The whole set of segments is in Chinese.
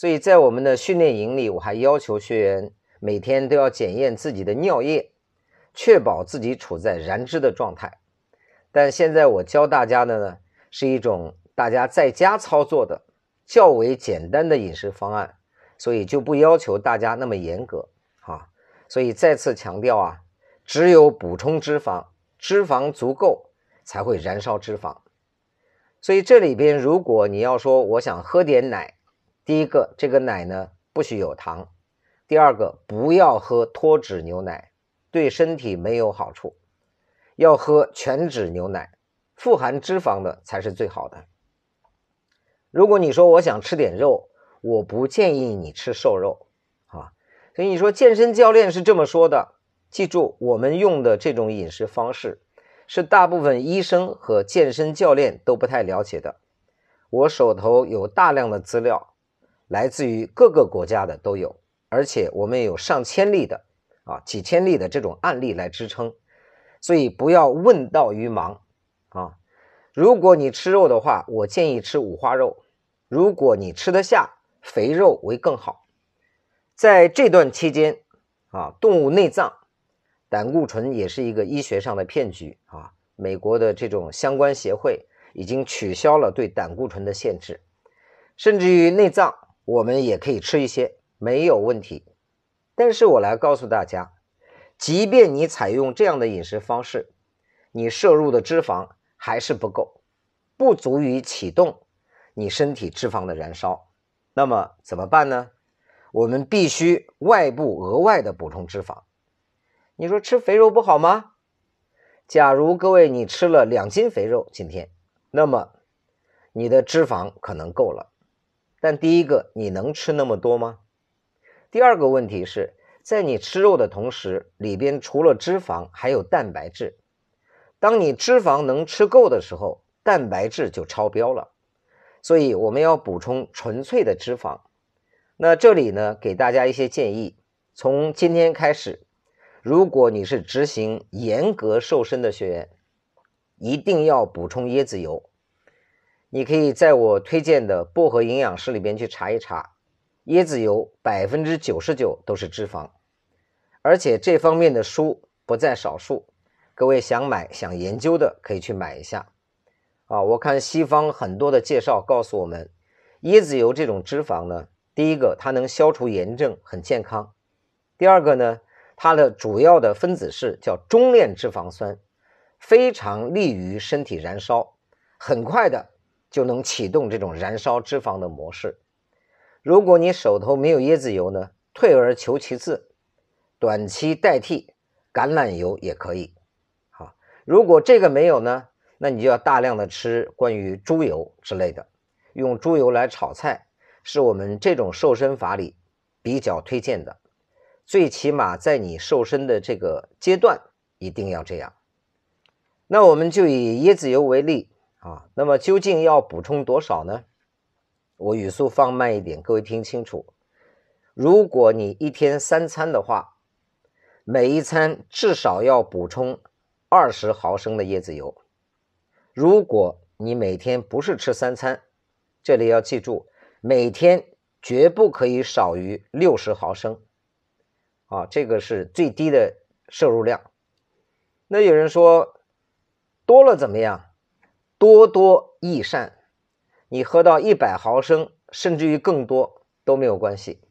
所以在我们的训练营里，我还要求学员每天都要检验自己的尿液，确保自己处在燃脂的状态。但现在我教大家的呢，是一种大家在家操作的较为简单的饮食方案，所以就不要求大家那么严格啊。所以再次强调啊，只有补充脂肪，脂肪足够才会燃烧脂肪。所以这里边，如果你要说我想喝点奶，第一个这个奶呢不许有糖，第二个不要喝脱脂牛奶，对身体没有好处。要喝全脂牛奶，富含脂肪的才是最好的。如果你说我想吃点肉，我不建议你吃瘦肉啊。所以你说健身教练是这么说的，记住我们用的这种饮食方式是大部分医生和健身教练都不太了解的。我手头有大量的资料，来自于各个国家的都有，而且我们有上千例的啊几千例的这种案例来支撑。所以不要问道于盲啊！如果你吃肉的话，我建议吃五花肉；如果你吃得下，肥肉为更好。在这段期间啊，动物内脏胆固醇也是一个医学上的骗局啊！美国的这种相关协会已经取消了对胆固醇的限制，甚至于内脏我们也可以吃一些，没有问题。但是我来告诉大家。即便你采用这样的饮食方式，你摄入的脂肪还是不够，不足以启动你身体脂肪的燃烧。那么怎么办呢？我们必须外部额外的补充脂肪。你说吃肥肉不好吗？假如各位你吃了两斤肥肉，今天，那么你的脂肪可能够了。但第一个，你能吃那么多吗？第二个问题是。在你吃肉的同时，里边除了脂肪还有蛋白质。当你脂肪能吃够的时候，蛋白质就超标了。所以我们要补充纯粹的脂肪。那这里呢，给大家一些建议：从今天开始，如果你是执行严格瘦身的学员，一定要补充椰子油。你可以在我推荐的薄荷营养师里边去查一查。椰子油百分之九十九都是脂肪，而且这方面的书不在少数。各位想买、想研究的可以去买一下。啊，我看西方很多的介绍告诉我们，椰子油这种脂肪呢，第一个它能消除炎症，很健康；第二个呢，它的主要的分子式叫中链脂肪酸，非常利于身体燃烧，很快的就能启动这种燃烧脂肪的模式。如果你手头没有椰子油呢，退而求其次，短期代替橄榄油也可以。好，如果这个没有呢，那你就要大量的吃关于猪油之类的，用猪油来炒菜，是我们这种瘦身法里比较推荐的。最起码在你瘦身的这个阶段，一定要这样。那我们就以椰子油为例啊，那么究竟要补充多少呢？我语速放慢一点，各位听清楚。如果你一天三餐的话，每一餐至少要补充二十毫升的椰子油。如果你每天不是吃三餐，这里要记住，每天绝不可以少于六十毫升。啊，这个是最低的摄入量。那有人说多了怎么样？多多益善。你喝到一百毫升，甚至于更多都没有关系。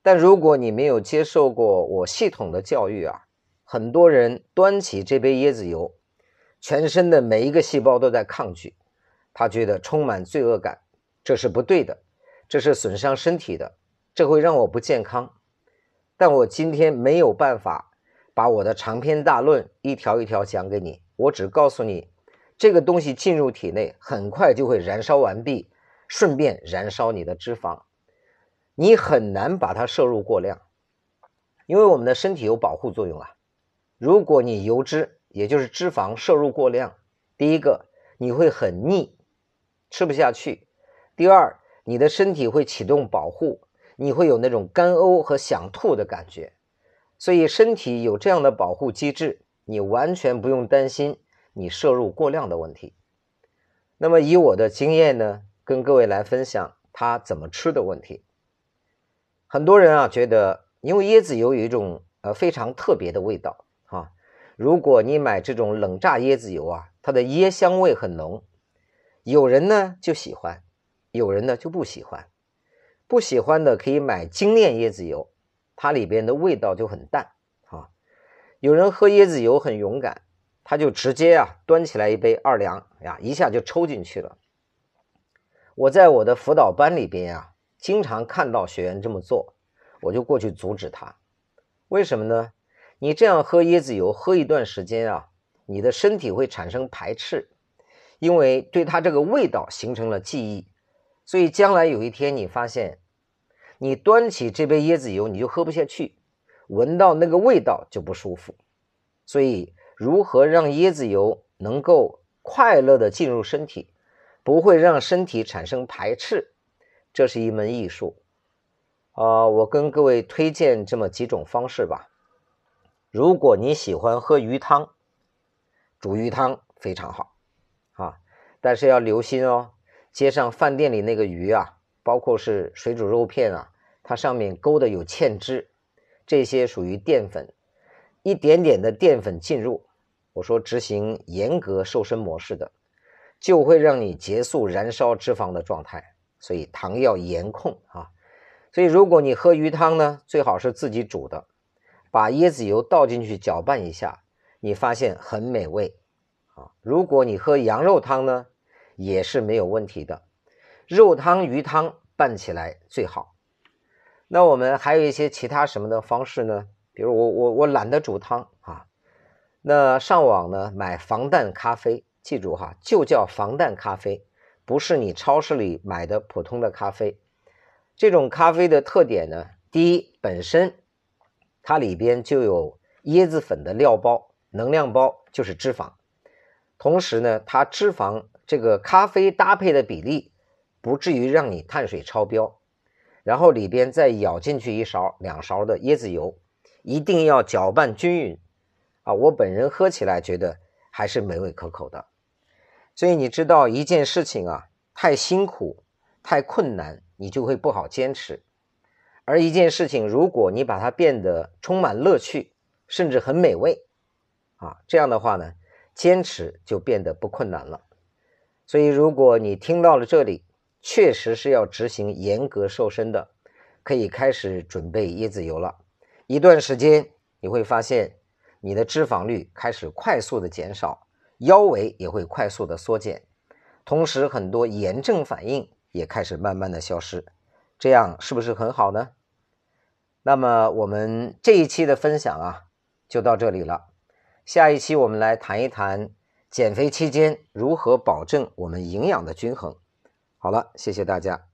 但如果你没有接受过我系统的教育啊，很多人端起这杯椰子油，全身的每一个细胞都在抗拒，他觉得充满罪恶感，这是不对的，这是损伤身体的，这会让我不健康。但我今天没有办法把我的长篇大论一条一条讲给你，我只告诉你。这个东西进入体内，很快就会燃烧完毕，顺便燃烧你的脂肪，你很难把它摄入过量，因为我们的身体有保护作用啊。如果你油脂，也就是脂肪摄入过量，第一个你会很腻，吃不下去；第二，你的身体会启动保护，你会有那种干呕和想吐的感觉。所以身体有这样的保护机制，你完全不用担心。你摄入过量的问题，那么以我的经验呢，跟各位来分享，它怎么吃的问题。很多人啊觉得，因为椰子油有一种呃非常特别的味道啊，如果你买这种冷榨椰子油啊，它的椰香味很浓，有人呢就喜欢，有人呢就不喜欢。不喜欢的可以买精炼椰子油，它里边的味道就很淡啊。有人喝椰子油很勇敢，他就直接啊端起来一杯二两呀，一下就抽进去了。我在我的辅导班里边啊。经常看到学员这么做，我就过去阻止他。为什么呢？你这样喝椰子油，喝一段时间啊，你的身体会产生排斥，因为对它这个味道形成了记忆。所以将来有一天你发现，你端起这杯椰子油，你就喝不下去，闻到那个味道就不舒服。所以，如何让椰子油能够快乐的进入身体，不会让身体产生排斥？这是一门艺术，啊，我跟各位推荐这么几种方式吧。如果你喜欢喝鱼汤，煮鱼汤非常好，啊，但是要留心哦。街上饭店里那个鱼啊，包括是水煮肉片啊，它上面勾的有芡汁，这些属于淀粉，一点点的淀粉进入，我说执行严格瘦身模式的，就会让你结束燃烧脂肪的状态。所以糖要严控啊！所以如果你喝鱼汤呢，最好是自己煮的，把椰子油倒进去搅拌一下，你发现很美味啊！如果你喝羊肉汤呢，也是没有问题的，肉汤、鱼汤拌起来最好。那我们还有一些其他什么的方式呢？比如我我我懒得煮汤啊，那上网呢买防弹咖啡，记住哈，就叫防弹咖啡。不是你超市里买的普通的咖啡，这种咖啡的特点呢，第一，本身它里边就有椰子粉的料包，能量包就是脂肪，同时呢，它脂肪这个咖啡搭配的比例不至于让你碳水超标，然后里边再舀进去一勺两勺的椰子油，一定要搅拌均匀啊！我本人喝起来觉得还是美味可口的。所以你知道一件事情啊，太辛苦、太困难，你就会不好坚持；而一件事情，如果你把它变得充满乐趣，甚至很美味，啊，这样的话呢，坚持就变得不困难了。所以，如果你听到了这里，确实是要执行严格瘦身的，可以开始准备椰子油了。一段时间，你会发现你的脂肪率开始快速的减少。腰围也会快速的缩减，同时很多炎症反应也开始慢慢的消失，这样是不是很好呢？那么我们这一期的分享啊，就到这里了。下一期我们来谈一谈减肥期间如何保证我们营养的均衡。好了，谢谢大家。